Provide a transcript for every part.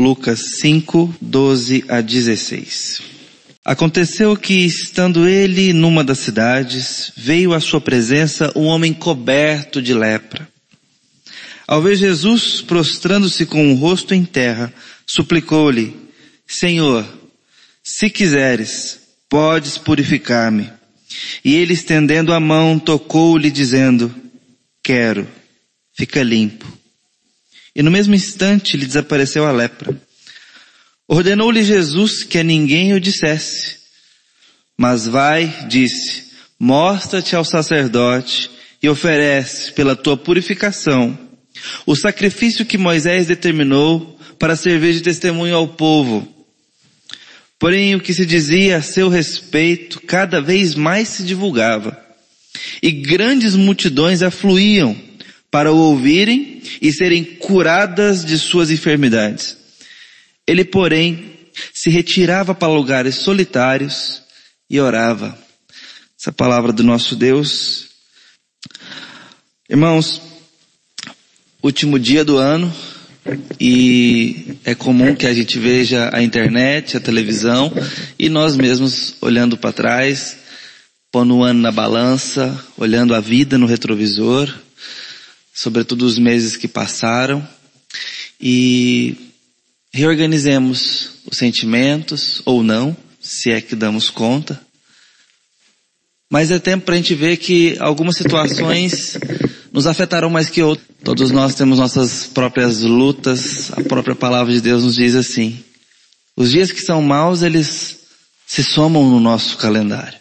Lucas 5, 12 a 16. Aconteceu que, estando ele numa das cidades, veio à sua presença um homem coberto de lepra. Ao ver Jesus prostrando-se com o rosto em terra, suplicou-lhe, Senhor, se quiseres, podes purificar-me. E ele estendendo a mão, tocou-lhe dizendo, quero, fica limpo. E no mesmo instante lhe desapareceu a lepra. Ordenou-lhe Jesus que a ninguém o dissesse. Mas vai, disse, mostra-te ao sacerdote e oferece pela tua purificação o sacrifício que Moisés determinou para servir de testemunho ao povo. Porém, o que se dizia a seu respeito cada vez mais se divulgava. E grandes multidões afluíam para o ouvirem e serem curadas de suas enfermidades. Ele, porém, se retirava para lugares solitários e orava. Essa palavra do nosso Deus. Irmãos, último dia do ano e é comum que a gente veja a internet, a televisão e nós mesmos olhando para trás, pondo o ano na balança, olhando a vida no retrovisor, sobretudo os meses que passaram e reorganizemos os sentimentos ou não, se é que damos conta. Mas é tempo para a gente ver que algumas situações nos afetarão mais que outras. Todos nós temos nossas próprias lutas. A própria palavra de Deus nos diz assim: os dias que são maus, eles se somam no nosso calendário.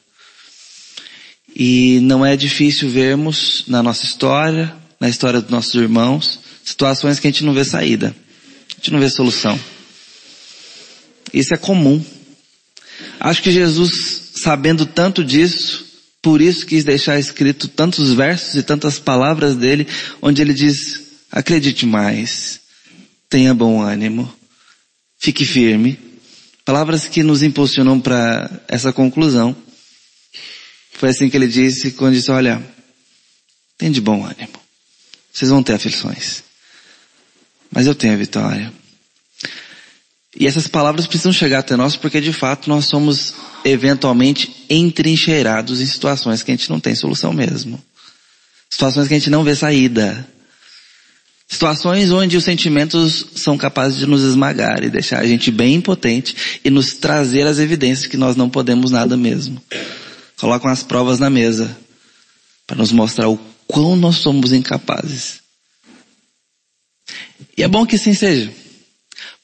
E não é difícil vermos na nossa história, na história dos nossos irmãos, situações que a gente não vê saída. A gente não vê solução. Isso é comum. Acho que Jesus, sabendo tanto disso, por isso quis deixar escrito tantos versos e tantas palavras dele, onde ele diz, acredite mais, tenha bom ânimo, fique firme. Palavras que nos impulsionam para essa conclusão. Foi assim que ele disse quando disse, olha, tem de bom ânimo. Vocês vão ter aflições. Mas eu tenho a vitória. E essas palavras precisam chegar até nós porque de fato nós somos eventualmente entrincheirados em situações que a gente não tem solução mesmo. Situações que a gente não vê saída. Situações onde os sentimentos são capazes de nos esmagar e deixar a gente bem impotente e nos trazer as evidências que nós não podemos nada mesmo. Colocam as provas na mesa para nos mostrar o quão nós somos incapazes. E é bom que assim seja.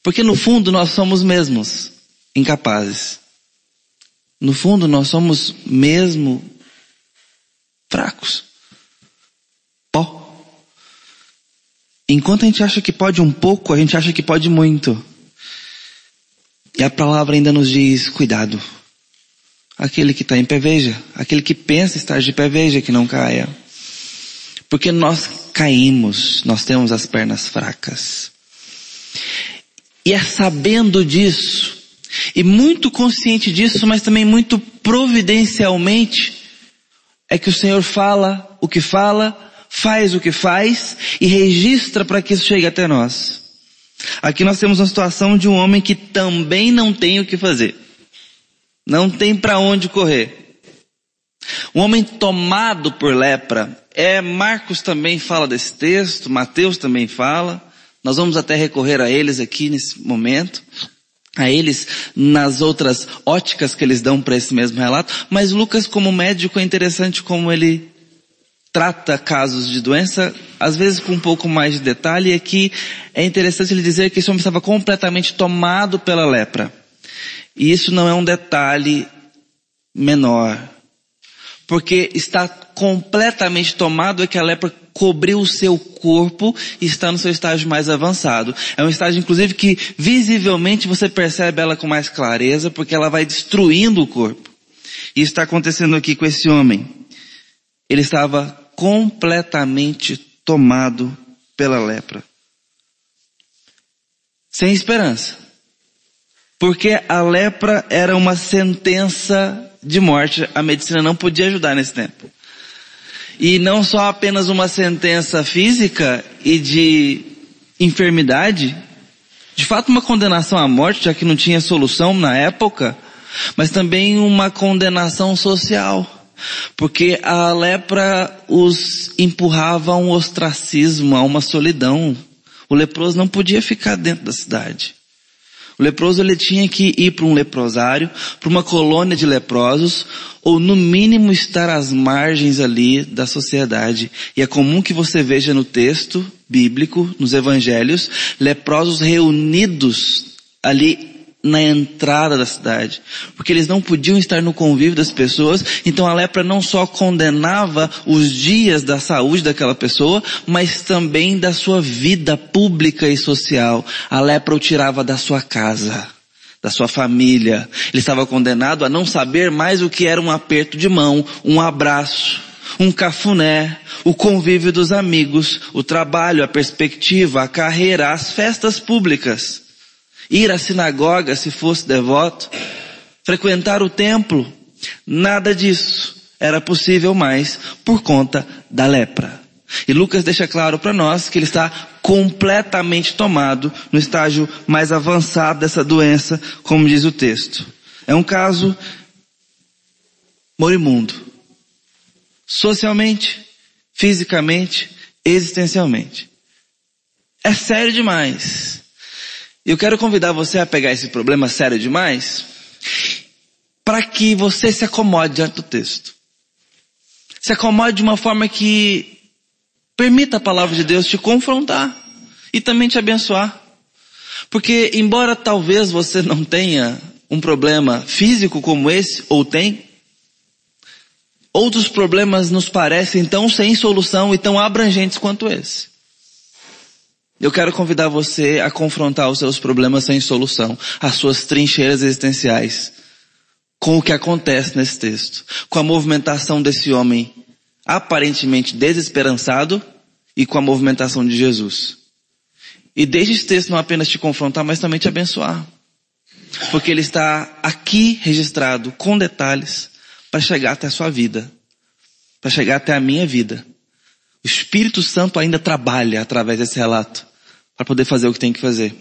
Porque no fundo nós somos mesmos incapazes. No fundo nós somos mesmo fracos. Pó. Enquanto a gente acha que pode um pouco, a gente acha que pode muito. E a palavra ainda nos diz, cuidado. Aquele que está em pé, veja. Aquele que pensa estar de pé, veja que não caia. Porque nós caímos, nós temos as pernas fracas. E é sabendo disso, e muito consciente disso, mas também muito providencialmente, é que o Senhor fala o que fala, faz o que faz e registra para que isso chegue até nós. Aqui nós temos uma situação de um homem que também não tem o que fazer. Não tem para onde correr. Um homem tomado por lepra. É, Marcos também fala desse texto, Mateus também fala. Nós vamos até recorrer a eles aqui nesse momento, a eles nas outras óticas que eles dão para esse mesmo relato, mas Lucas como médico é interessante como ele trata casos de doença, às vezes com um pouco mais de detalhe, e aqui é interessante ele dizer que esse homem estava completamente tomado pela lepra. E isso não é um detalhe menor. Porque está completamente tomado é que a lepra cobriu o seu corpo e está no seu estágio mais avançado. É um estágio, inclusive, que visivelmente você percebe ela com mais clareza, porque ela vai destruindo o corpo. E está acontecendo aqui com esse homem. Ele estava completamente tomado pela lepra. Sem esperança. Porque a lepra era uma sentença de morte. A medicina não podia ajudar nesse tempo. E não só apenas uma sentença física e de enfermidade, De fato, uma condenação à morte, já que não tinha solução na época, mas também uma condenação social. Porque a lepra os empurrava a um ostracismo, a uma solidão. O leproso não podia ficar dentro da cidade. O leproso ele tinha que ir para um leprosário, para uma colônia de leprosos, ou no mínimo estar às margens ali da sociedade. E é comum que você veja no texto bíblico, nos evangelhos, leprosos reunidos ali na entrada da cidade, porque eles não podiam estar no convívio das pessoas, então a lepra não só condenava os dias da saúde daquela pessoa, mas também da sua vida pública e social. A lepra o tirava da sua casa, da sua família. Ele estava condenado a não saber mais o que era um aperto de mão, um abraço, um cafuné, o convívio dos amigos, o trabalho, a perspectiva, a carreira, as festas públicas ir à sinagoga se fosse devoto, frequentar o templo, nada disso era possível mais por conta da lepra. E Lucas deixa claro para nós que ele está completamente tomado no estágio mais avançado dessa doença, como diz o texto. É um caso morimundo. Socialmente, fisicamente, existencialmente. É sério demais. Eu quero convidar você a pegar esse problema sério demais para que você se acomode diante do texto. Se acomode de uma forma que permita a palavra de Deus te confrontar e também te abençoar. Porque embora talvez você não tenha um problema físico como esse, ou tem, outros problemas nos parecem tão sem solução e tão abrangentes quanto esse. Eu quero convidar você a confrontar os seus problemas sem solução, as suas trincheiras existenciais, com o que acontece nesse texto, com a movimentação desse homem aparentemente desesperançado e com a movimentação de Jesus. E deixe esse texto não apenas te confrontar, mas também te abençoar. Porque ele está aqui registrado com detalhes para chegar até a sua vida, para chegar até a minha vida. O Espírito Santo ainda trabalha através desse relato para poder fazer o que tem que fazer.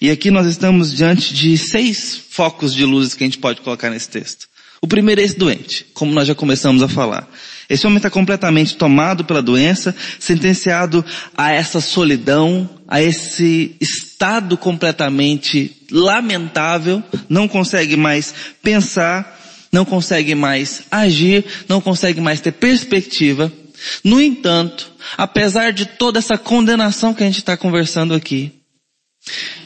E aqui nós estamos diante de seis focos de luzes que a gente pode colocar nesse texto. O primeiro é esse doente, como nós já começamos a falar. Esse homem está completamente tomado pela doença, sentenciado a essa solidão, a esse estado completamente lamentável, não consegue mais pensar, não consegue mais agir, não consegue mais ter perspectiva. No entanto, apesar de toda essa condenação que a gente está conversando aqui,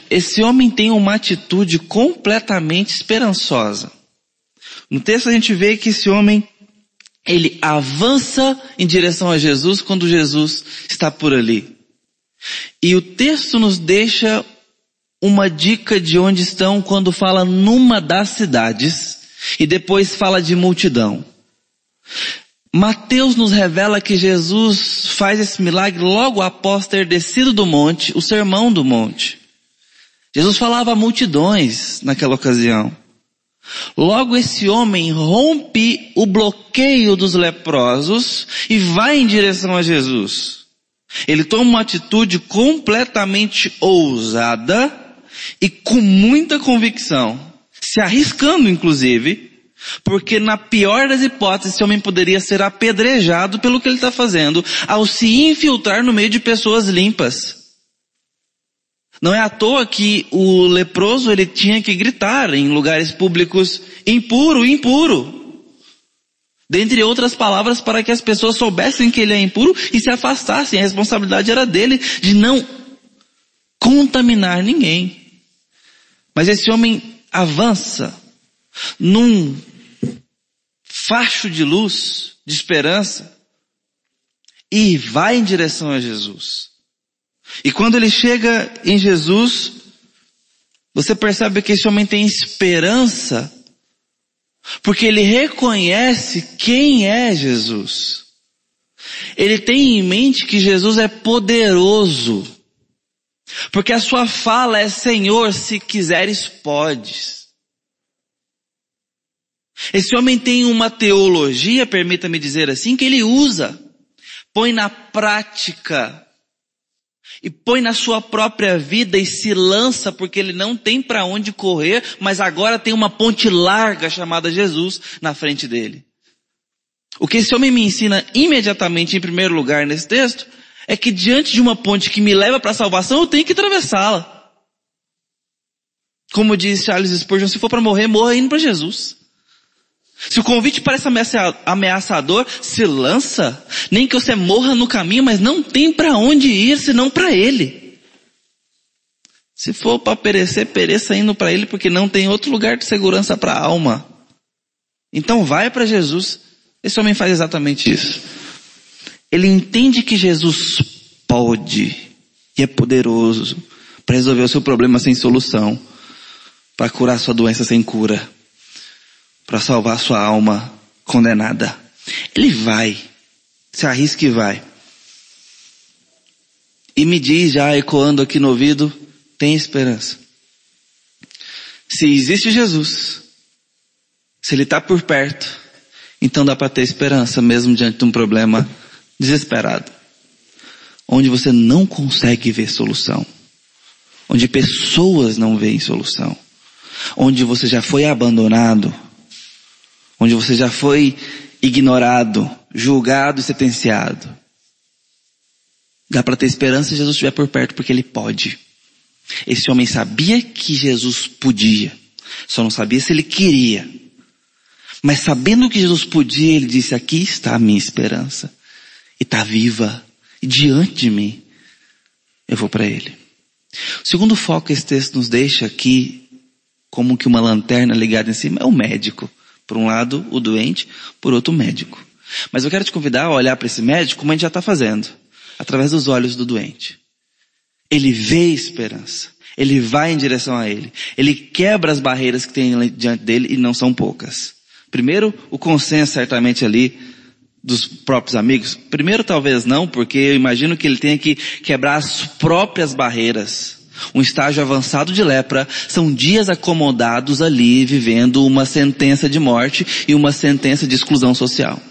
esse homem tem uma atitude completamente esperançosa. No texto a gente vê que esse homem, ele avança em direção a Jesus quando Jesus está por ali. E o texto nos deixa uma dica de onde estão quando fala numa das cidades e depois fala de multidão. Mateus nos revela que Jesus faz esse milagre logo após ter descido do monte, o sermão do monte. Jesus falava a multidões naquela ocasião. Logo esse homem rompe o bloqueio dos leprosos e vai em direção a Jesus. Ele toma uma atitude completamente ousada e com muita convicção, se arriscando inclusive, porque na pior das hipóteses, esse homem poderia ser apedrejado pelo que ele está fazendo, ao se infiltrar no meio de pessoas limpas. Não é à toa que o leproso ele tinha que gritar em lugares públicos, impuro, impuro. Dentre outras palavras para que as pessoas soubessem que ele é impuro e se afastassem. A responsabilidade era dele de não contaminar ninguém. Mas esse homem avança num facho de luz, de esperança, e vai em direção a Jesus. E quando ele chega em Jesus, você percebe que esse homem tem esperança, porque ele reconhece quem é Jesus. Ele tem em mente que Jesus é poderoso, porque a sua fala é Senhor, se quiseres podes. Esse homem tem uma teologia, permita-me dizer assim, que ele usa, põe na prática. e põe na sua própria vida e se lança porque ele não tem para onde correr, mas agora tem uma ponte larga chamada Jesus na frente dele. O que esse homem me ensina imediatamente em primeiro lugar nesse texto é que diante de uma ponte que me leva para a salvação, eu tenho que atravessá-la. Como diz Charles Spurgeon, se for para morrer, morra indo para Jesus. Se o convite parece ameaçador, se lança. Nem que você morra no caminho, mas não tem para onde ir senão para Ele. Se for para perecer, pereça indo para Ele, porque não tem outro lugar de segurança para a alma. Então vai para Jesus. Esse homem faz exatamente isso. Ele entende que Jesus pode e é poderoso para resolver o seu problema sem solução, para curar sua doença sem cura para salvar sua alma condenada. Ele vai, se arrisca e vai. E me diz, já ecoando aqui no ouvido, tem esperança. Se existe Jesus, se Ele está por perto, então dá para ter esperança mesmo diante de um problema desesperado. Onde você não consegue ver solução. Onde pessoas não veem solução. Onde você já foi abandonado onde você já foi ignorado, julgado e sentenciado. Dá para ter esperança se Jesus estiver por perto, porque ele pode. Esse homem sabia que Jesus podia, só não sabia se ele queria. Mas sabendo que Jesus podia, ele disse: Aqui está a minha esperança, e está viva, e diante de mim, eu vou para ele. O segundo foco que esse texto nos deixa aqui, como que uma lanterna ligada em cima, é o médico. Por um lado, o doente, por outro, o médico. Mas eu quero te convidar a olhar para esse médico como a gente já está fazendo, através dos olhos do doente. Ele vê esperança. Ele vai em direção a ele. Ele quebra as barreiras que tem diante dele e não são poucas. Primeiro, o consenso certamente ali dos próprios amigos. Primeiro, talvez não, porque eu imagino que ele tenha que quebrar as próprias barreiras um estágio avançado de lepra, são dias acomodados ali, vivendo uma sentença de morte e uma sentença de exclusão social.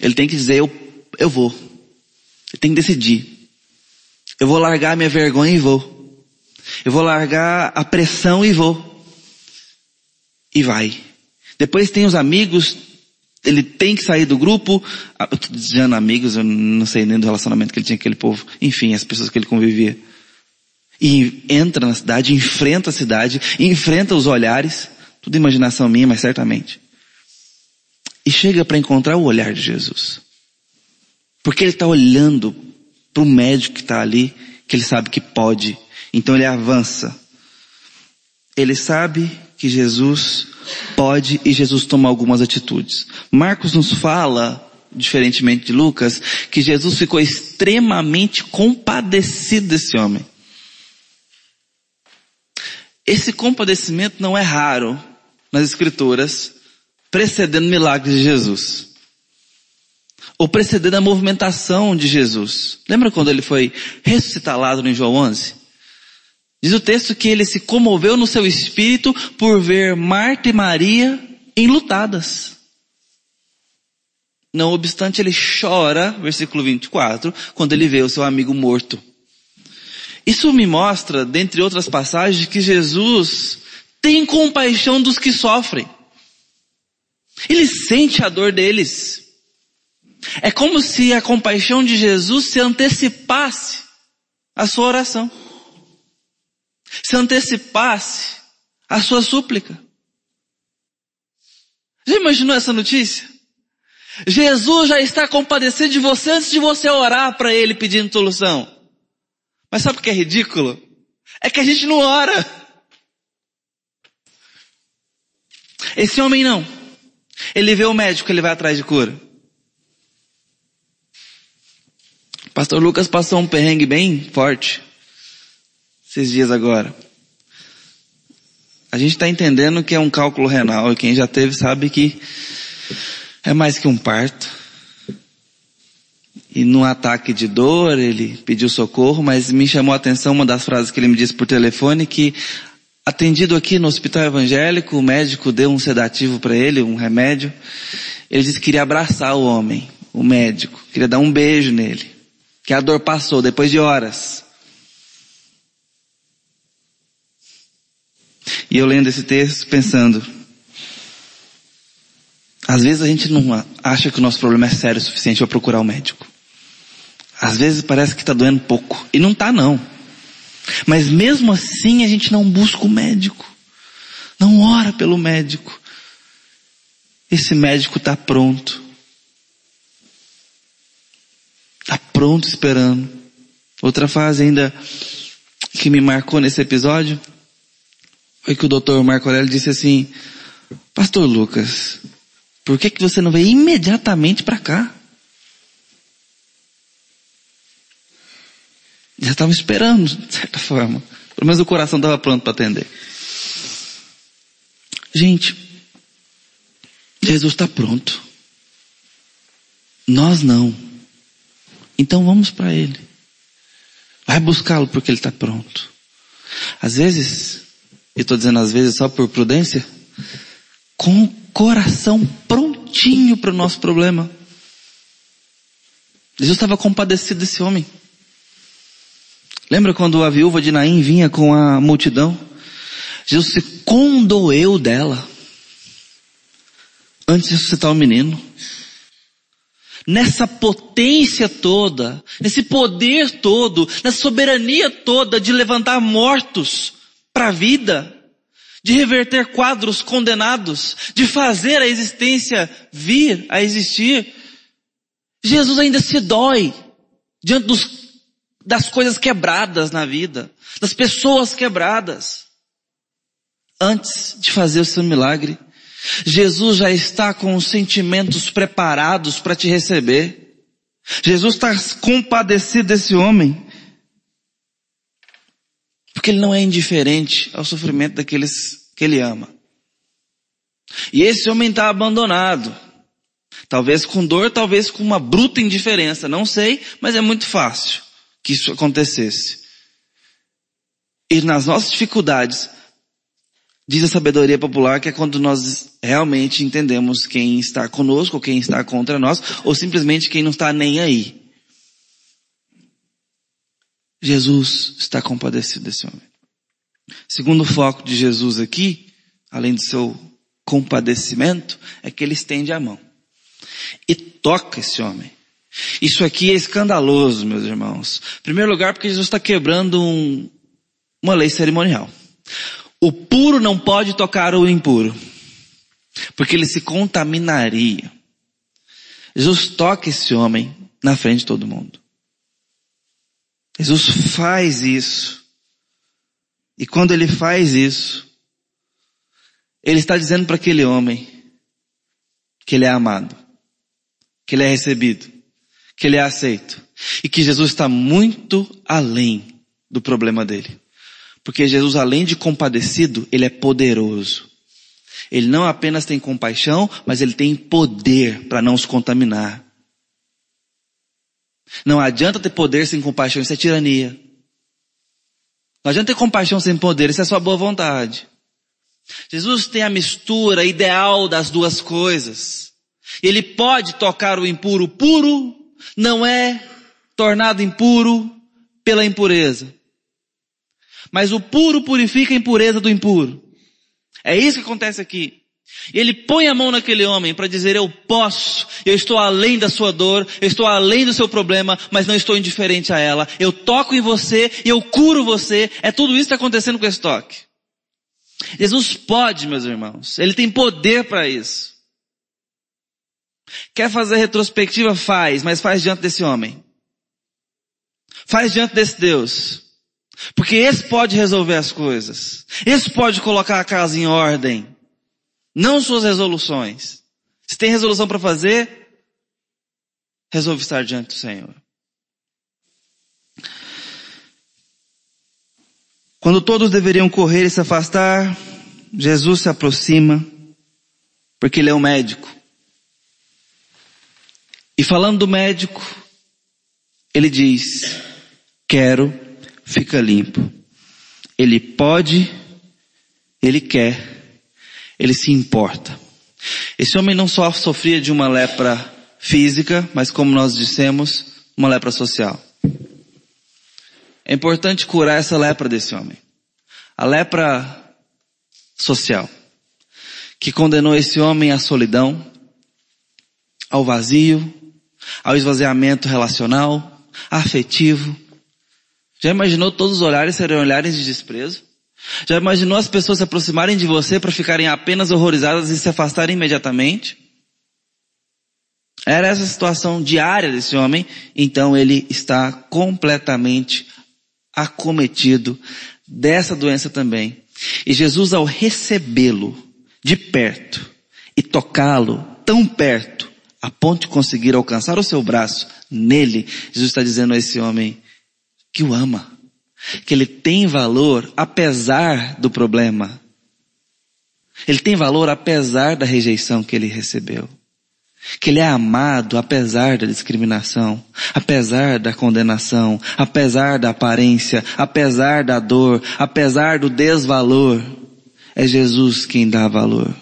Ele tem que dizer, eu, eu vou. Ele tem que decidir. Eu vou largar minha vergonha e vou. Eu vou largar a pressão e vou. E vai. Depois tem os amigos, ele tem que sair do grupo. Ah, eu tô dizendo amigos, eu não sei nem do relacionamento que ele tinha com aquele povo. Enfim, as pessoas que ele convivia. E entra na cidade, enfrenta a cidade, enfrenta os olhares, tudo imaginação minha, mas certamente. E chega para encontrar o olhar de Jesus. Porque ele está olhando para o médico que está ali, que ele sabe que pode. Então ele avança. Ele sabe que Jesus pode e Jesus toma algumas atitudes. Marcos nos fala, diferentemente de Lucas, que Jesus ficou extremamente compadecido desse homem. Esse compadecimento não é raro nas escrituras, precedendo milagres de Jesus. Ou precedendo a movimentação de Jesus. Lembra quando ele foi ressuscitar Lázaro em João 11? Diz o texto que ele se comoveu no seu espírito por ver Marta e Maria enlutadas. Não obstante, ele chora, versículo 24, quando ele vê o seu amigo morto. Isso me mostra, dentre outras passagens, que Jesus tem compaixão dos que sofrem. Ele sente a dor deles. É como se a compaixão de Jesus se antecipasse à sua oração. Se antecipasse à sua súplica. Já imaginou essa notícia? Jesus já está compadecendo de você antes de você orar para Ele pedindo solução. Mas sabe o que é ridículo? É que a gente não ora. Esse homem não. Ele vê o médico, ele vai atrás de cura. Pastor Lucas passou um perrengue bem forte esses dias agora. A gente está entendendo que é um cálculo renal e quem já teve sabe que é mais que um parto. E num ataque de dor, ele pediu socorro, mas me chamou a atenção uma das frases que ele me disse por telefone, que atendido aqui no hospital evangélico, o médico deu um sedativo para ele, um remédio. Ele disse que queria abraçar o homem, o médico, queria dar um beijo nele. que a dor passou depois de horas. E eu lendo esse texto pensando, às vezes a gente não acha que o nosso problema é sério o suficiente para procurar o um médico. Às vezes parece que está doendo pouco. E não está não. Mas mesmo assim a gente não busca o médico. Não ora pelo médico. Esse médico está pronto. Está pronto esperando. Outra fase ainda que me marcou nesse episódio foi que o doutor Marco Aurélio disse assim, Pastor Lucas, por que, que você não veio imediatamente para cá? Já estava esperando, de certa forma. Pelo menos o coração estava pronto para atender. Gente, Jesus está pronto. Nós não. Então vamos para Ele. Vai buscá-lo porque Ele está pronto. Às vezes, e estou dizendo às vezes só por prudência, com o coração prontinho para o nosso problema. Jesus estava compadecido desse homem. Lembra quando a viúva de Naim vinha com a multidão? Jesus se condoeu dela antes de ressuscitar o menino. Nessa potência toda, nesse poder todo, nessa soberania toda de levantar mortos para a vida, de reverter quadros condenados, de fazer a existência vir a existir, Jesus ainda se dói diante dos, das coisas quebradas na vida, das pessoas quebradas, antes de fazer o seu milagre. Jesus já está com os sentimentos preparados para te receber. Jesus está compadecido desse homem. Porque ele não é indiferente ao sofrimento daqueles que ele ama. E esse homem está abandonado. Talvez com dor, talvez com uma bruta indiferença, não sei, mas é muito fácil que isso acontecesse. E nas nossas dificuldades, diz a sabedoria popular que é quando nós realmente entendemos quem está conosco, quem está contra nós, ou simplesmente quem não está nem aí. Jesus está compadecido desse homem. Segundo foco de Jesus aqui, além do seu compadecimento, é que ele estende a mão e toca esse homem. Isso aqui é escandaloso, meus irmãos. Em primeiro lugar, porque Jesus está quebrando um, uma lei cerimonial. O puro não pode tocar o impuro, porque ele se contaminaria. Jesus toca esse homem na frente de todo mundo. Jesus faz isso. E quando ele faz isso, ele está dizendo para aquele homem que ele é amado, que ele é recebido, que ele é aceito e que Jesus está muito além do problema dele. Porque Jesus, além de compadecido, ele é poderoso. Ele não apenas tem compaixão, mas ele tem poder para não os contaminar. Não adianta ter poder sem compaixão, isso é tirania. Não adianta ter compaixão sem poder, isso é sua boa vontade. Jesus tem a mistura ideal das duas coisas. Ele pode tocar o impuro. Puro não é tornado impuro pela impureza. Mas o puro purifica a impureza do impuro. É isso que acontece aqui. Ele põe a mão naquele homem para dizer, eu posso, eu estou além da sua dor, eu estou além do seu problema, mas não estou indiferente a ela. Eu toco em você e eu curo você. É tudo isso que está acontecendo com esse toque. Jesus pode, meus irmãos. Ele tem poder para isso. Quer fazer retrospectiva? Faz, mas faz diante desse homem. Faz diante desse Deus. Porque esse pode resolver as coisas. Esse pode colocar a casa em ordem. Não suas resoluções. Se tem resolução para fazer, resolve estar diante do Senhor. Quando todos deveriam correr e se afastar, Jesus se aproxima, porque ele é o médico. E falando do médico, ele diz, quero fica limpo. Ele pode, ele quer, ele se importa. Esse homem não só sofria de uma lepra física, mas como nós dissemos, uma lepra social. É importante curar essa lepra desse homem. A lepra social, que condenou esse homem à solidão, ao vazio, ao esvaziamento relacional, afetivo. Já imaginou todos os olhares serem olhares de desprezo? Já imaginou as pessoas se aproximarem de você para ficarem apenas horrorizadas e se afastarem imediatamente? Era essa a situação diária desse homem, então ele está completamente acometido dessa doença também. E Jesus, ao recebê-lo de perto e tocá-lo tão perto, a ponto de conseguir alcançar o seu braço nele, Jesus está dizendo a esse homem que o ama, que ele tem valor apesar do problema. Ele tem valor apesar da rejeição que ele recebeu. Que ele é amado apesar da discriminação, apesar da condenação, apesar da aparência, apesar da dor, apesar do desvalor. É Jesus quem dá valor.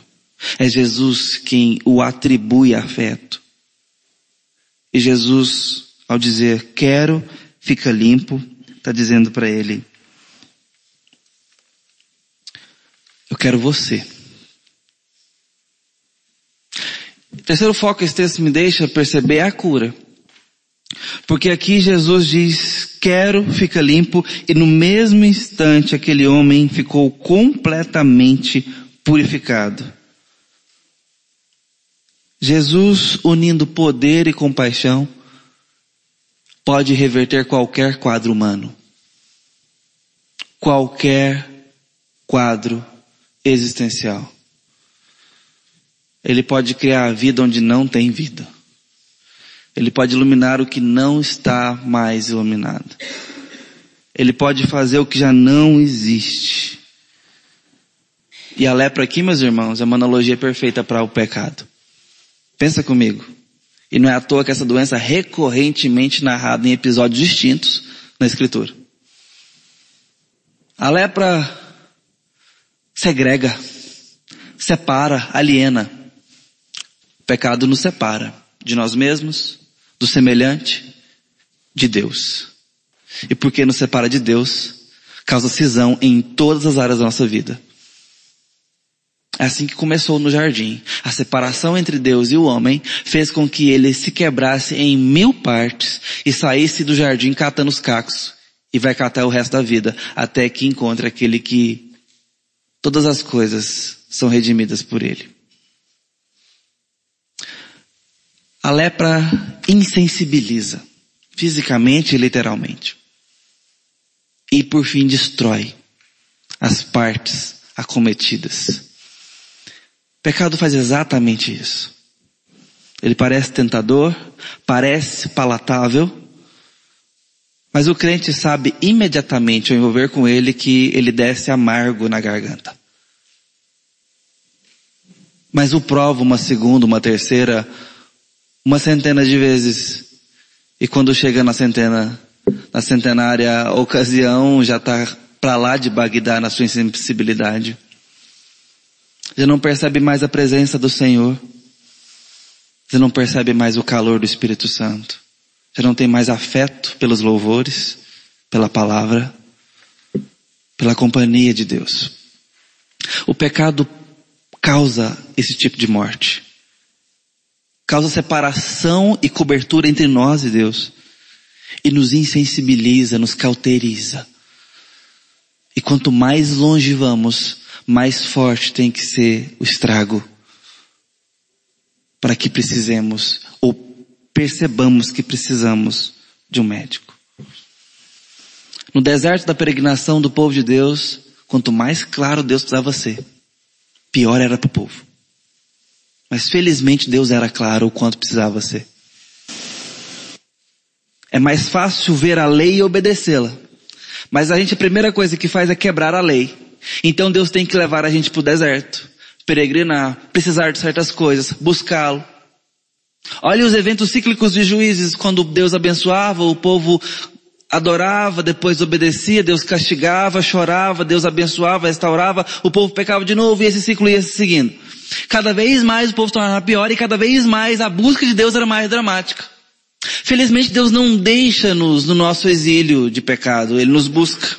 É Jesus quem o atribui afeto. E Jesus, ao dizer quero, fica limpo, está dizendo para ele, eu quero você. O terceiro foco que esse texto me deixa perceber é a cura. Porque aqui Jesus diz, quero, fica limpo, e no mesmo instante aquele homem ficou completamente purificado. Jesus, unindo poder e compaixão, pode reverter qualquer quadro humano. Qualquer quadro existencial. Ele pode criar a vida onde não tem vida. Ele pode iluminar o que não está mais iluminado. Ele pode fazer o que já não existe. E a lepra aqui, meus irmãos, é uma analogia perfeita para o pecado. Pensa comigo. E não é à toa que essa doença é recorrentemente narrada em episódios distintos na Escritura. A lepra segrega, separa, aliena. O pecado nos separa de nós mesmos, do semelhante, de Deus. E porque nos separa de Deus, causa cisão em todas as áreas da nossa vida. É assim que começou no jardim. A separação entre Deus e o homem fez com que ele se quebrasse em mil partes e saísse do jardim catando os cacos e vai catar o resto da vida até que encontre aquele que todas as coisas são redimidas por ele. A lepra insensibiliza, fisicamente e literalmente. E por fim destrói as partes acometidas. Pecado faz exatamente isso. Ele parece tentador, parece palatável, mas o crente sabe imediatamente ao envolver com ele que ele desce amargo na garganta. Mas o prova uma segunda, uma terceira, uma centena de vezes. E quando chega na centena, na centenária ocasião, já está para lá de Bagdá na sua insensibilidade. Já não percebe mais a presença do Senhor. Já não percebe mais o calor do Espírito Santo. Já não tem mais afeto pelos louvores, pela palavra, pela companhia de Deus. O pecado causa esse tipo de morte causa separação e cobertura entre nós e Deus. E nos insensibiliza, nos cauteriza. E quanto mais longe vamos, mais forte tem que ser o estrago. Para que precisemos, ou percebamos que precisamos de um médico. No deserto da peregrinação do povo de Deus, quanto mais claro Deus precisava ser, pior era para o povo. Mas felizmente Deus era claro o quanto precisava ser. É mais fácil ver a lei e obedecê-la. Mas a gente, a primeira coisa que faz é quebrar a lei. Então Deus tem que levar a gente para o deserto, peregrinar, precisar de certas coisas, buscá-lo. Olha os eventos cíclicos de juízes, quando Deus abençoava, o povo adorava, depois obedecia, Deus castigava, chorava, Deus abençoava, restaurava, o povo pecava de novo e esse ciclo ia se seguindo. Cada vez mais o povo tornava pior e cada vez mais a busca de Deus era mais dramática. Felizmente Deus não deixa-nos no nosso exílio de pecado, Ele nos busca.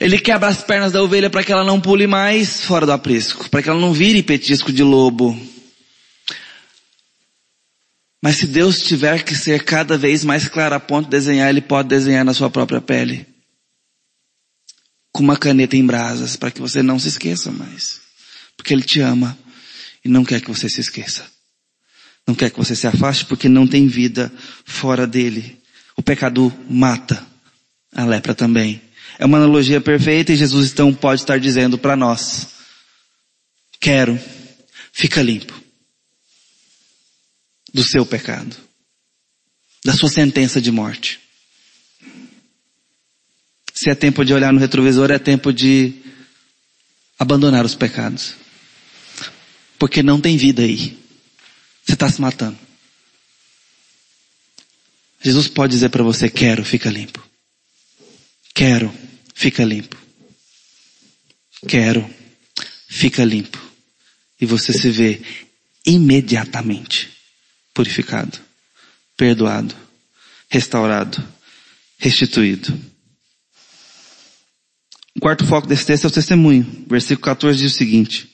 Ele quebra as pernas da ovelha para que ela não pule mais fora do aprisco, para que ela não vire petisco de lobo. Mas se Deus tiver que ser cada vez mais claro a ponto de desenhar, Ele pode desenhar na sua própria pele. Com uma caneta em brasas, para que você não se esqueça mais. Porque Ele te ama e não quer que você se esqueça. Não quer que você se afaste porque não tem vida fora dele. O pecado mata. A lepra também. É uma analogia perfeita e Jesus então pode estar dizendo para nós: quero, fica limpo do seu pecado, da sua sentença de morte. Se é tempo de olhar no retrovisor, é tempo de abandonar os pecados. Porque não tem vida aí. Você está se matando. Jesus pode dizer para você: quero, fica limpo. Quero, fica limpo. Quero, fica limpo. E você se vê imediatamente purificado, perdoado, restaurado, restituído. O quarto foco desse texto é o testemunho. Versículo 14 diz o seguinte: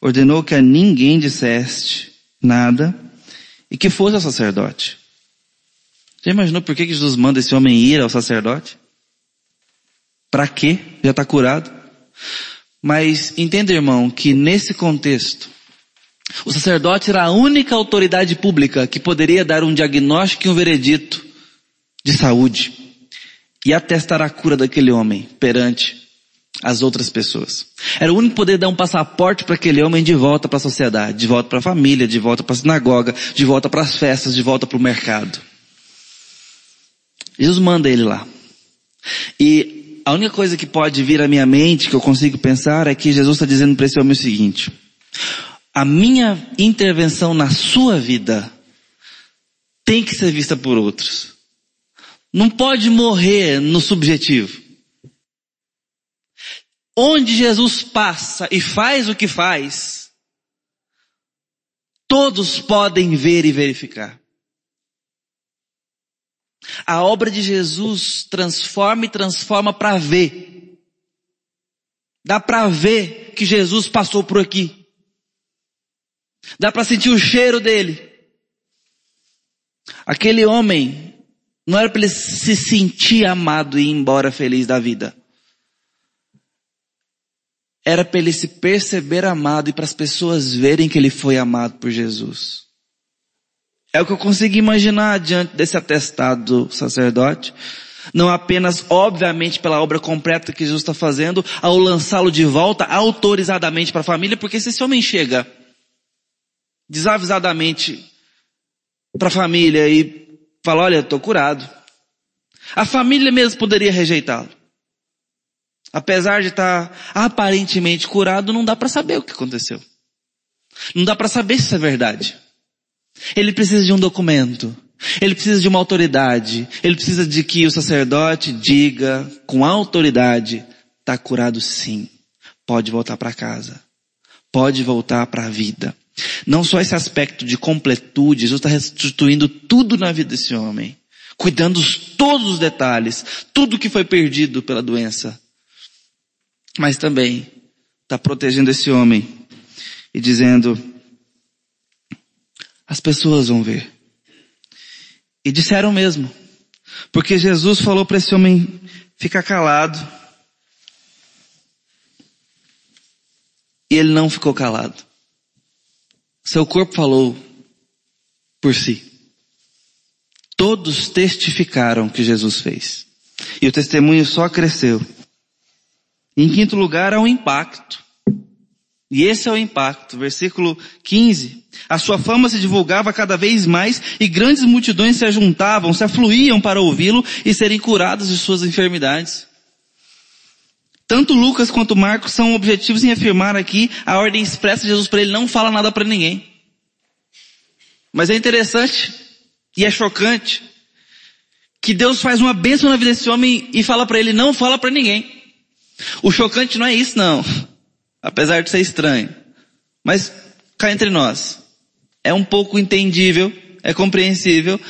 Ordenou que a ninguém disseste nada e que fosse ao sacerdote. Já imaginou por que Jesus manda esse homem ir ao sacerdote? Para quê? Já está curado. Mas entenda, irmão, que nesse contexto, o sacerdote era a única autoridade pública que poderia dar um diagnóstico e um veredito de saúde e atestar a cura daquele homem perante as outras pessoas. Era o único poder dar um passaporte para aquele homem de volta para a sociedade, de volta para a família, de volta para a sinagoga, de volta para as festas, de volta para o mercado. Jesus manda ele lá. E a única coisa que pode vir à minha mente, que eu consigo pensar, é que Jesus está dizendo para esse homem o seguinte: a minha intervenção na sua vida tem que ser vista por outros. Não pode morrer no subjetivo. Onde Jesus passa e faz o que faz, todos podem ver e verificar. A obra de Jesus transforma e transforma para ver. Dá para ver que Jesus passou por aqui. Dá para sentir o cheiro dele. Aquele homem não era para ele se sentir amado e ir embora feliz da vida. Era para ele se perceber amado e para as pessoas verem que ele foi amado por Jesus. É o que eu consigo imaginar diante desse atestado do sacerdote. Não apenas, obviamente, pela obra completa que Jesus está fazendo, ao lançá-lo de volta autorizadamente para a família, porque se esse homem chega desavisadamente para a família e fala, olha, estou curado. A família mesmo poderia rejeitá-lo. Apesar de estar aparentemente curado, não dá para saber o que aconteceu. Não dá para saber se isso é verdade. Ele precisa de um documento. Ele precisa de uma autoridade. Ele precisa de que o sacerdote diga com autoridade, está curado sim. Pode voltar para casa. Pode voltar para a vida. Não só esse aspecto de completude, Jesus está restituindo tudo na vida desse homem. Cuidando todos os detalhes, tudo que foi perdido pela doença. Mas também está protegendo esse homem e dizendo, as pessoas vão ver. E disseram mesmo. Porque Jesus falou para esse homem ficar calado. E ele não ficou calado. Seu corpo falou por si. Todos testificaram que Jesus fez. E o testemunho só cresceu. Em quinto lugar, há um impacto. E esse é o impacto. Versículo 15. A sua fama se divulgava cada vez mais e grandes multidões se ajuntavam, se afluíam para ouvi-lo e serem curados de suas enfermidades. Tanto Lucas quanto Marcos são objetivos em afirmar aqui a ordem expressa de Jesus para ele não fala nada para ninguém. Mas é interessante e é chocante que Deus faz uma bênção na vida desse homem e fala para ele não fala para ninguém. O chocante não é isso não apesar de ser estranho. Mas cá entre nós, é um pouco entendível é compreensível,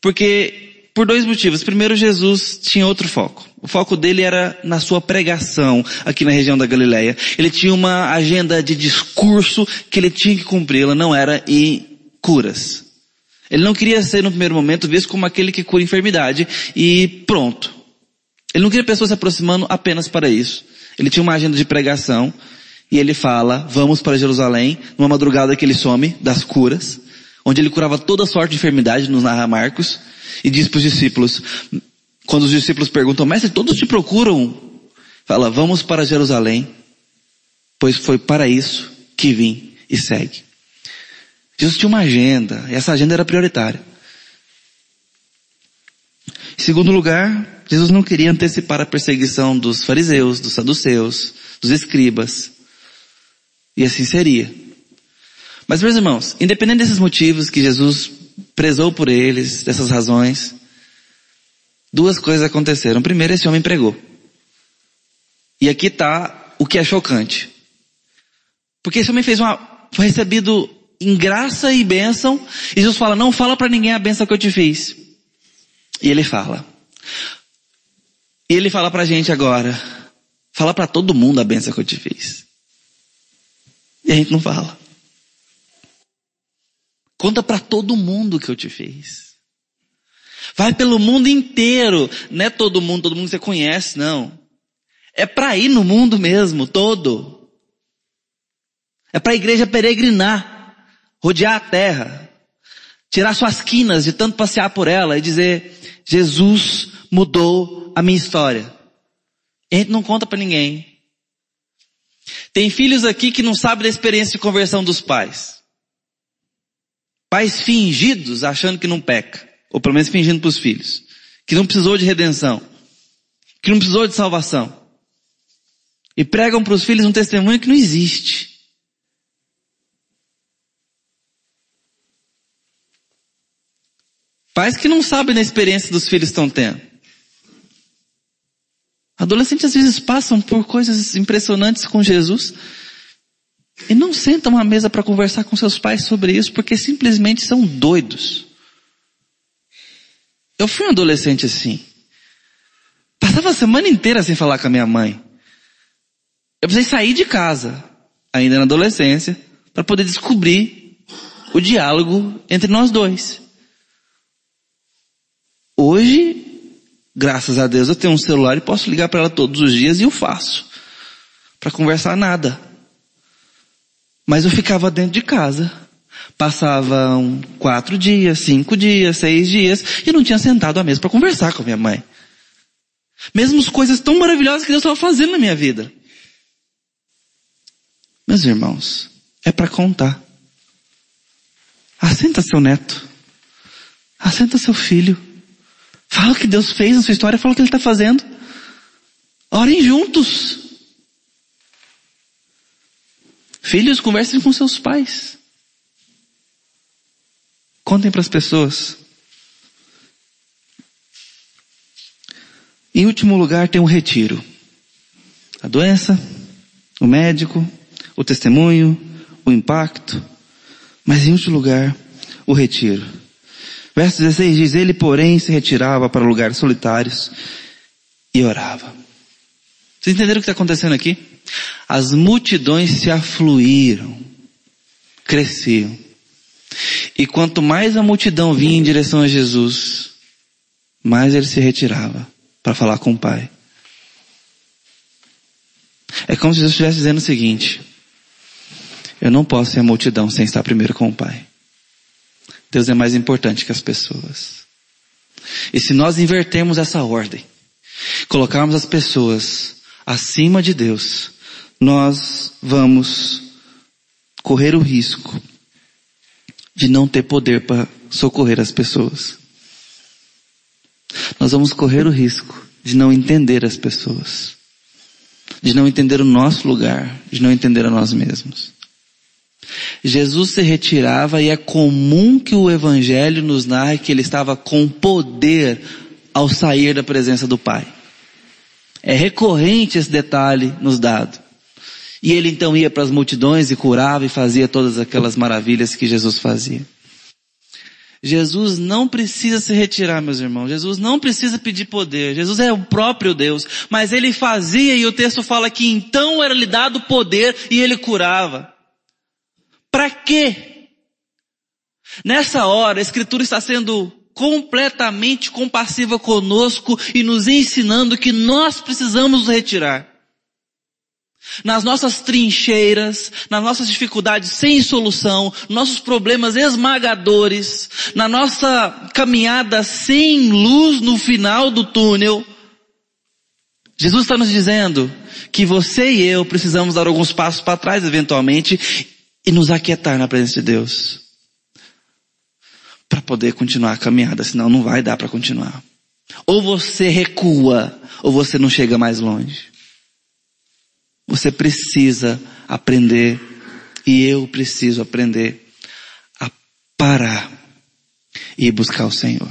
porque por dois motivos. Primeiro, Jesus tinha outro foco. O foco dele era na sua pregação aqui na região da Galileia. Ele tinha uma agenda de discurso que ele tinha que cumprir, ela não era em curas. Ele não queria ser no primeiro momento visto como aquele que cura enfermidade e pronto. Ele não queria pessoas se aproximando apenas para isso. Ele tinha uma agenda de pregação e ele fala, vamos para Jerusalém, numa madrugada que ele some das curas, onde ele curava toda sorte de enfermidade, nos narra Marcos, e diz para os discípulos, quando os discípulos perguntam, mestre, todos te procuram, fala, vamos para Jerusalém, pois foi para isso que vim e segue. Jesus tinha uma agenda, e essa agenda era prioritária. Em segundo lugar, Jesus não queria antecipar a perseguição dos fariseus, dos saduceus, dos escribas. E assim seria. Mas meus irmãos, independente desses motivos que Jesus prezou por eles, dessas razões, duas coisas aconteceram. Primeiro, esse homem pregou. E aqui está o que é chocante. Porque esse homem fez uma, foi recebido em graça e bênção, e Jesus fala, não fala para ninguém a bênção que eu te fiz. E ele fala. E ele fala pra gente agora, fala para todo mundo a bênção que eu te fiz. E a gente não fala. Conta para todo mundo que eu te fiz. Vai pelo mundo inteiro. Não é todo mundo, todo mundo que você conhece, não. É para ir no mundo mesmo, todo. É para a igreja peregrinar, rodear a terra, tirar suas quinas de tanto passear por ela e dizer, Jesus mudou a minha história. E a gente não conta para ninguém. Tem filhos aqui que não sabem da experiência de conversão dos pais. Pais fingidos achando que não peca. Ou pelo menos fingindo para os filhos. Que não precisou de redenção. Que não precisou de salvação. E pregam para os filhos um testemunho que não existe. Pais que não sabem da experiência dos filhos estão tendo. Adolescentes às vezes passam por coisas impressionantes com Jesus e não sentam à mesa para conversar com seus pais sobre isso porque simplesmente são doidos. Eu fui um adolescente assim. Passava a semana inteira sem falar com a minha mãe. Eu precisei sair de casa, ainda na adolescência, para poder descobrir o diálogo entre nós dois. Hoje, Graças a Deus eu tenho um celular e posso ligar para ela todos os dias e eu faço. Para conversar nada. Mas eu ficava dentro de casa. Passavam quatro dias, cinco dias, seis dias e não tinha sentado à mesa para conversar com a minha mãe. Mesmo as coisas tão maravilhosas que Deus estava fazendo na minha vida. Meus irmãos, é para contar. Assenta seu neto. Assenta seu filho. Fala o que Deus fez na sua história, fala o que Ele está fazendo. Orem juntos. Filhos, conversem com seus pais. Contem para as pessoas. Em último lugar, tem um retiro. A doença, o médico, o testemunho, o impacto. Mas em último lugar, o retiro. Verso 16 diz, ele porém se retirava para lugares solitários e orava. Vocês entenderam o que está acontecendo aqui? As multidões se afluíram, cresciam. E quanto mais a multidão vinha em direção a Jesus, mais ele se retirava para falar com o Pai. É como se Jesus estivesse dizendo o seguinte, eu não posso ser a multidão sem estar primeiro com o Pai. Deus é mais importante que as pessoas. E se nós invertermos essa ordem, colocarmos as pessoas acima de Deus, nós vamos correr o risco de não ter poder para socorrer as pessoas. Nós vamos correr o risco de não entender as pessoas, de não entender o nosso lugar, de não entender a nós mesmos. Jesus se retirava e é comum que o Evangelho nos narre que ele estava com poder ao sair da presença do Pai. É recorrente esse detalhe nos dado. E ele então ia para as multidões e curava e fazia todas aquelas maravilhas que Jesus fazia. Jesus não precisa se retirar, meus irmãos. Jesus não precisa pedir poder. Jesus é o próprio Deus. Mas ele fazia e o texto fala que então era lhe dado poder e ele curava. Para quê? Nessa hora, a Escritura está sendo completamente compassiva conosco e nos ensinando que nós precisamos retirar. Nas nossas trincheiras, nas nossas dificuldades sem solução, nossos problemas esmagadores, na nossa caminhada sem luz no final do túnel, Jesus está nos dizendo que você e eu precisamos dar alguns passos para trás eventualmente e nos aquietar na presença de Deus. Para poder continuar a caminhada, senão não vai dar para continuar. Ou você recua, ou você não chega mais longe. Você precisa aprender, e eu preciso aprender, a parar e ir buscar o Senhor.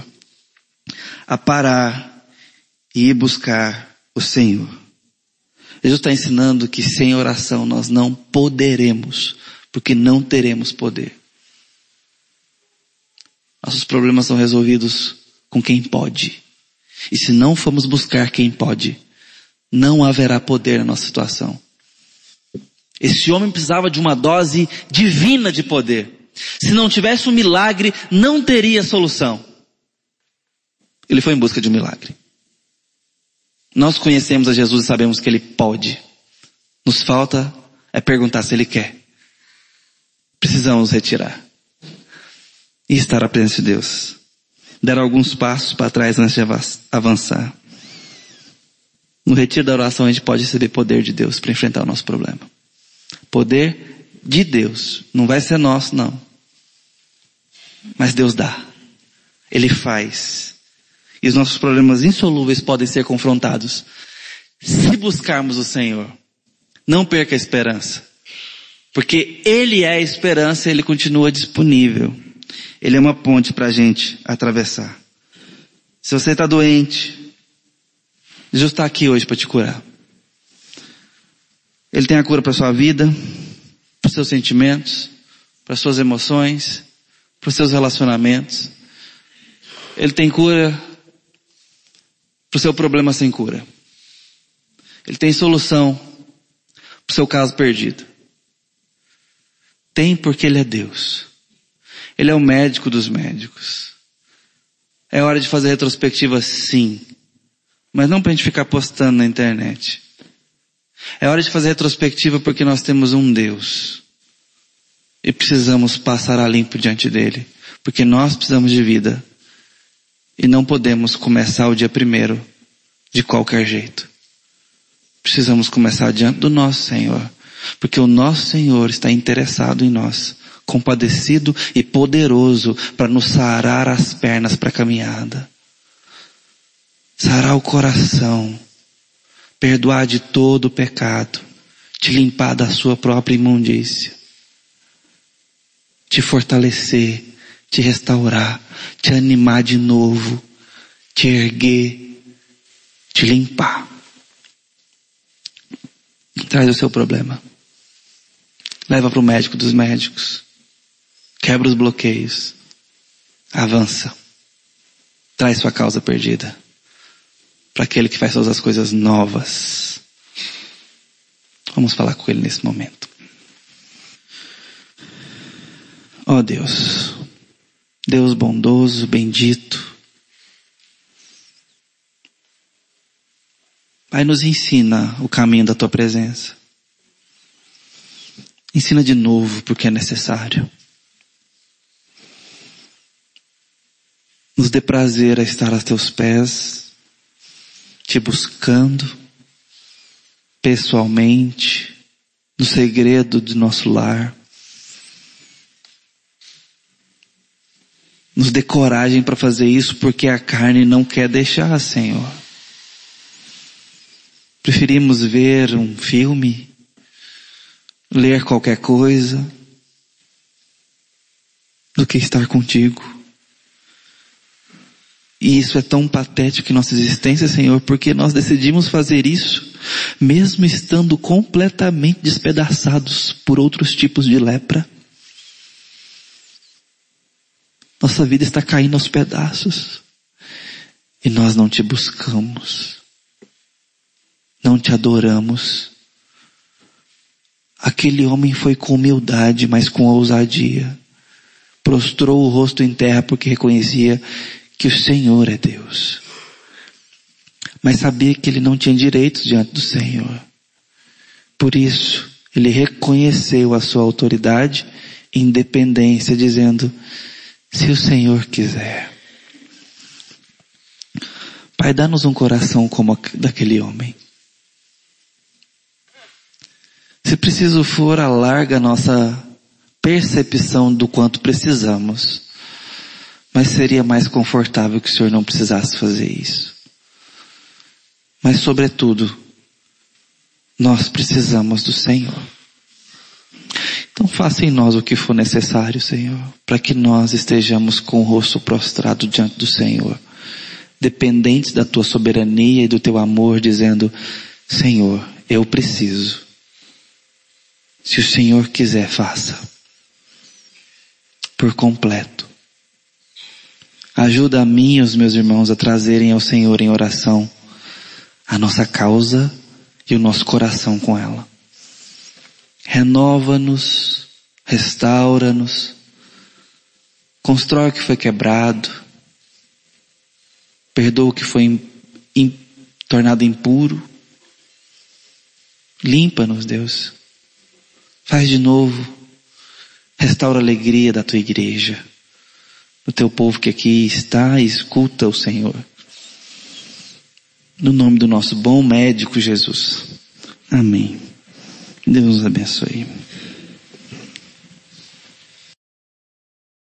A parar e ir buscar o Senhor. Jesus está ensinando que sem oração nós não poderemos, porque não teremos poder. Nossos problemas são resolvidos com quem pode. E se não formos buscar quem pode, não haverá poder na nossa situação. Esse homem precisava de uma dose divina de poder. Se não tivesse um milagre, não teria solução. Ele foi em busca de um milagre. Nós conhecemos a Jesus e sabemos que Ele pode. Nos falta é perguntar se Ele quer. Precisamos retirar. E estar à presença de Deus. Dar alguns passos para trás antes de avançar. No retiro da oração a gente pode receber poder de Deus para enfrentar o nosso problema. Poder de Deus. Não vai ser nosso, não. Mas Deus dá. Ele faz. E os nossos problemas insolúveis podem ser confrontados. Se buscarmos o Senhor, não perca a esperança. Porque Ele é a esperança, Ele continua disponível. Ele é uma ponte para a gente atravessar. Se você está doente, Jesus está aqui hoje para te curar. Ele tem a cura para sua vida, para seus sentimentos, para suas emoções, para seus relacionamentos. Ele tem cura para o seu problema sem cura. Ele tem solução para o seu caso perdido. Tem porque Ele é Deus. Ele é o médico dos médicos. É hora de fazer retrospectiva sim. Mas não para a gente ficar postando na internet. É hora de fazer retrospectiva porque nós temos um Deus. E precisamos passar a limpo diante dele. Porque nós precisamos de vida. E não podemos começar o dia primeiro de qualquer jeito. Precisamos começar diante do nosso Senhor. Porque o nosso Senhor está interessado em nós. Compadecido e poderoso para nos sarar as pernas para a caminhada. Sarar o coração perdoar de todo o pecado, te limpar da sua própria imundícia, te fortalecer, te restaurar, te animar de novo, te erguer, te limpar. Traz o seu problema. Leva para o médico dos médicos. Quebra os bloqueios. Avança. Traz sua causa perdida para aquele que faz todas as coisas novas. Vamos falar com Ele nesse momento. Ó oh Deus, Deus bondoso, bendito. Pai, nos ensina o caminho da Tua presença. Ensina de novo porque é necessário. Nos dê prazer a estar a Teus pés te buscando pessoalmente, no segredo de nosso lar. Nos dê coragem para fazer isso porque a carne não quer deixar, Senhor. Preferimos ver um filme, ler qualquer coisa, do que estar contigo. E isso é tão patético em nossa existência, Senhor, porque nós decidimos fazer isso, mesmo estando completamente despedaçados por outros tipos de lepra. Nossa vida está caindo aos pedaços. E nós não te buscamos. Não te adoramos. Aquele homem foi com humildade, mas com ousadia. Prostrou o rosto em terra porque reconhecia que o Senhor é Deus. Mas sabia que ele não tinha direitos diante do Senhor. Por isso, ele reconheceu a sua autoridade e independência, dizendo, se o Senhor quiser. Pai, dá-nos um coração como daquele homem. Se preciso for, alarga a nossa percepção do quanto precisamos. Mas seria mais confortável que o Senhor não precisasse fazer isso. Mas sobretudo, nós precisamos do Senhor. Então faça em nós o que for necessário, Senhor, para que nós estejamos com o rosto prostrado diante do Senhor, dependentes da tua soberania e do teu amor, dizendo, Senhor, eu preciso. Se o Senhor quiser, faça. Por completo. Ajuda a mim e os meus irmãos a trazerem ao Senhor em oração a nossa causa e o nosso coração com ela. Renova-nos, restaura-nos, constrói o que foi quebrado, perdoa o que foi tornado impuro, limpa-nos, Deus. Faz de novo. Restaura a alegria da tua igreja. Do teu povo que aqui está e escuta o Senhor. No nome do nosso bom médico Jesus. Amém. Deus nos abençoe.